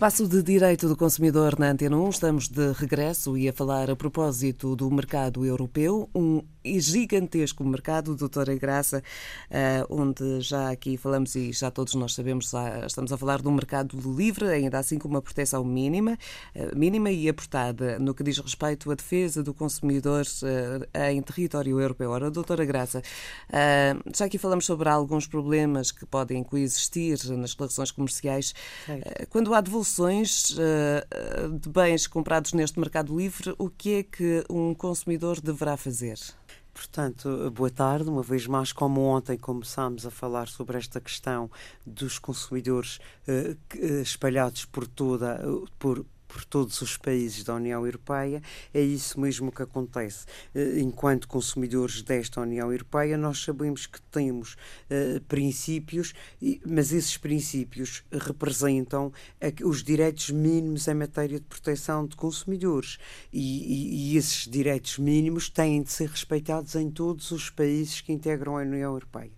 Espaço de Direito do Consumidor na Antena 1, estamos de regresso e a falar a propósito do mercado europeu, um gigantesco mercado, doutora Graça, eh, onde já aqui falamos e já todos nós sabemos, estamos a falar de um mercado livre, ainda assim com uma proteção mínima, eh, mínima e apertada no que diz respeito à defesa do consumidor eh, em território europeu. Ora, doutora Graça, já aqui falamos sobre alguns problemas que podem coexistir nas relações comerciais. Quando há devoluções de bens comprados neste mercado livre, o que é que um consumidor deverá fazer? Portanto, boa tarde. Uma vez mais, como ontem começámos a falar sobre esta questão dos consumidores uh, espalhados por toda, por por todos os países da União Europeia, é isso mesmo que acontece. Eh, enquanto consumidores desta União Europeia, nós sabemos que temos uh, princípios, mas esses princípios representam os direitos mínimos em matéria de proteção de consumidores. E, e, e esses direitos mínimos têm de ser respeitados em todos os países que integram a União Europeia.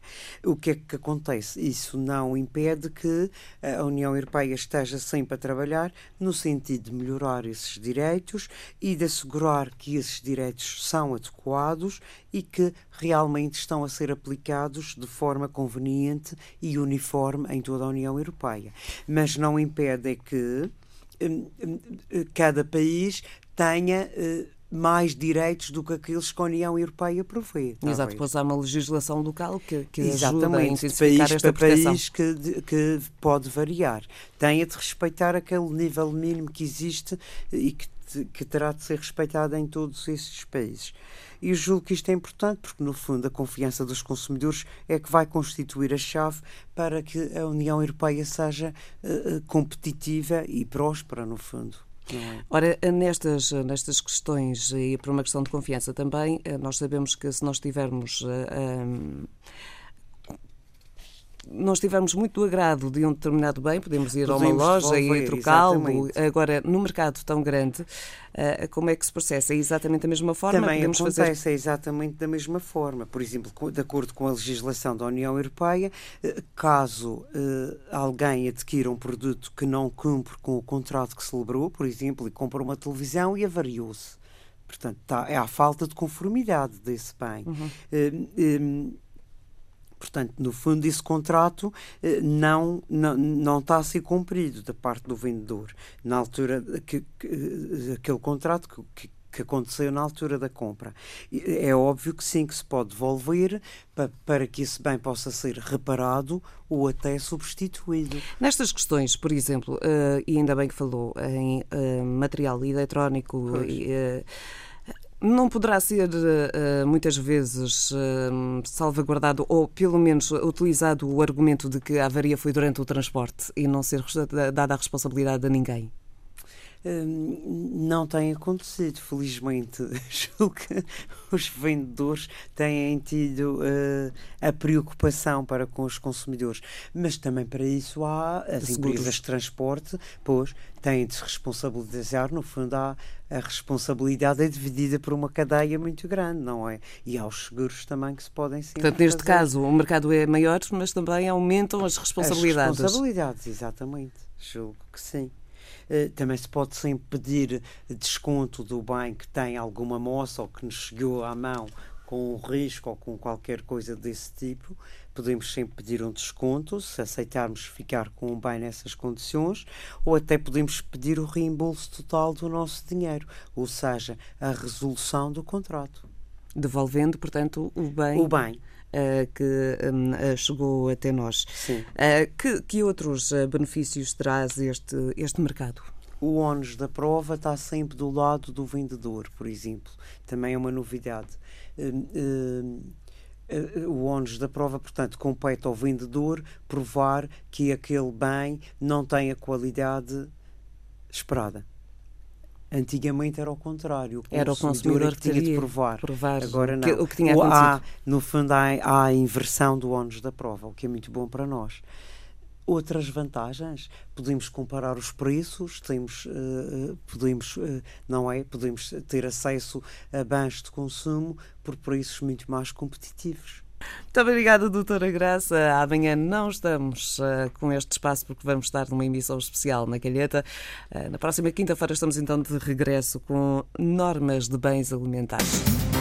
O que é que acontece? Isso não impede que a União Europeia esteja sempre a trabalhar no sentido de melhorar esses direitos e de assegurar que esses direitos são adequados e que realmente estão a ser aplicados de forma conveniente e uniforme em toda a União Europeia. Mas não impede que hum, hum, cada país tenha uh, mais direitos do que aqueles que a União Europeia provê. Exato, depois há uma legislação local que, que ajuda a intensificar país esta para proteção. país que, que pode variar. Tem de respeitar aquele nível mínimo que existe e que, que terá de ser respeitado em todos esses países. E julgo que isto é importante porque, no fundo, a confiança dos consumidores é que vai constituir a chave para que a União Europeia seja uh, competitiva e próspera, no fundo. É? Ora, nestas, nestas questões, e por uma questão de confiança também, eh, nós sabemos que se nós tivermos. Um, eh, nós tivermos muito do agrado de um determinado bem, podemos ir podemos a uma loja e trocá-lo. Agora, no mercado tão grande, uh, como é que se processa? É exatamente da mesma forma? Também podemos acontece fazer... exatamente da mesma forma. Por exemplo, de acordo com a legislação da União Europeia, uh, caso uh, alguém adquira um produto que não cumpre com o contrato que celebrou, por exemplo, e compra uma televisão e avariou-se. Portanto, tá, é a falta de conformidade desse bem. Uhum. Portanto, no fundo, esse contrato eh, não, não, não está a ser cumprido da parte do vendedor. Na altura, que, que eh, aquele contrato que, que aconteceu na altura da compra. É óbvio que sim, que se pode devolver para, para que esse bem possa ser reparado ou até substituído. Nestas questões, por exemplo, uh, e ainda bem que falou em uh, material eletrónico. Uh, não poderá ser uh, muitas vezes uh, salvaguardado ou pelo menos utilizado o argumento de que a avaria foi durante o transporte e não ser dada a responsabilidade a ninguém? Hum, não tem acontecido, felizmente. Julgo que os vendedores têm tido uh, a preocupação para com os consumidores. Mas também para isso há as de empresas seguros. de transporte, pois têm de se responsabilizar. No fundo, há, a responsabilidade é dividida por uma cadeia muito grande, não é? E há os seguros também que se podem sim. Portanto, neste fazer. caso, o mercado é maior, mas também aumentam as responsabilidades. As responsabilidades, exatamente. Julgo que sim. Eh, também se pode sempre pedir desconto do bem que tem alguma moça ou que nos chegou à mão com um risco ou com qualquer coisa desse tipo, podemos sempre pedir um desconto se aceitarmos ficar com um bem nessas condições, ou até podemos pedir o reembolso total do nosso dinheiro, ou seja, a resolução do contrato. Devolvendo, portanto, o bem. O bem que um, uh, chegou até nós. Uh, que, que, outros benefícios traz este, este mercado? O ónus da prova está sempre do lado do vendedor, por exemplo. Também é uma novidade. Hum, hum, o ónus da prova, portanto, compete ao vendedor provar que aquele bem não tem a qualidade esperada. Antigamente era o contrário. O era o consumidor que, tinha de provar. provar Agora não. Que, o que tinha acontecido. Há, no fundo, há, há a inversão do ónus da prova, o que é muito bom para nós. Outras vantagens, podemos comparar os preços, temos, uh, podemos, uh, não é? Podemos ter acesso a bens de consumo por preços muito mais competitivos. Muito obrigada, doutora Graça. Amanhã não estamos uh, com este espaço porque vamos estar numa emissão especial na Calheta. Uh, na próxima quinta-feira estamos então de regresso com normas de bens alimentares.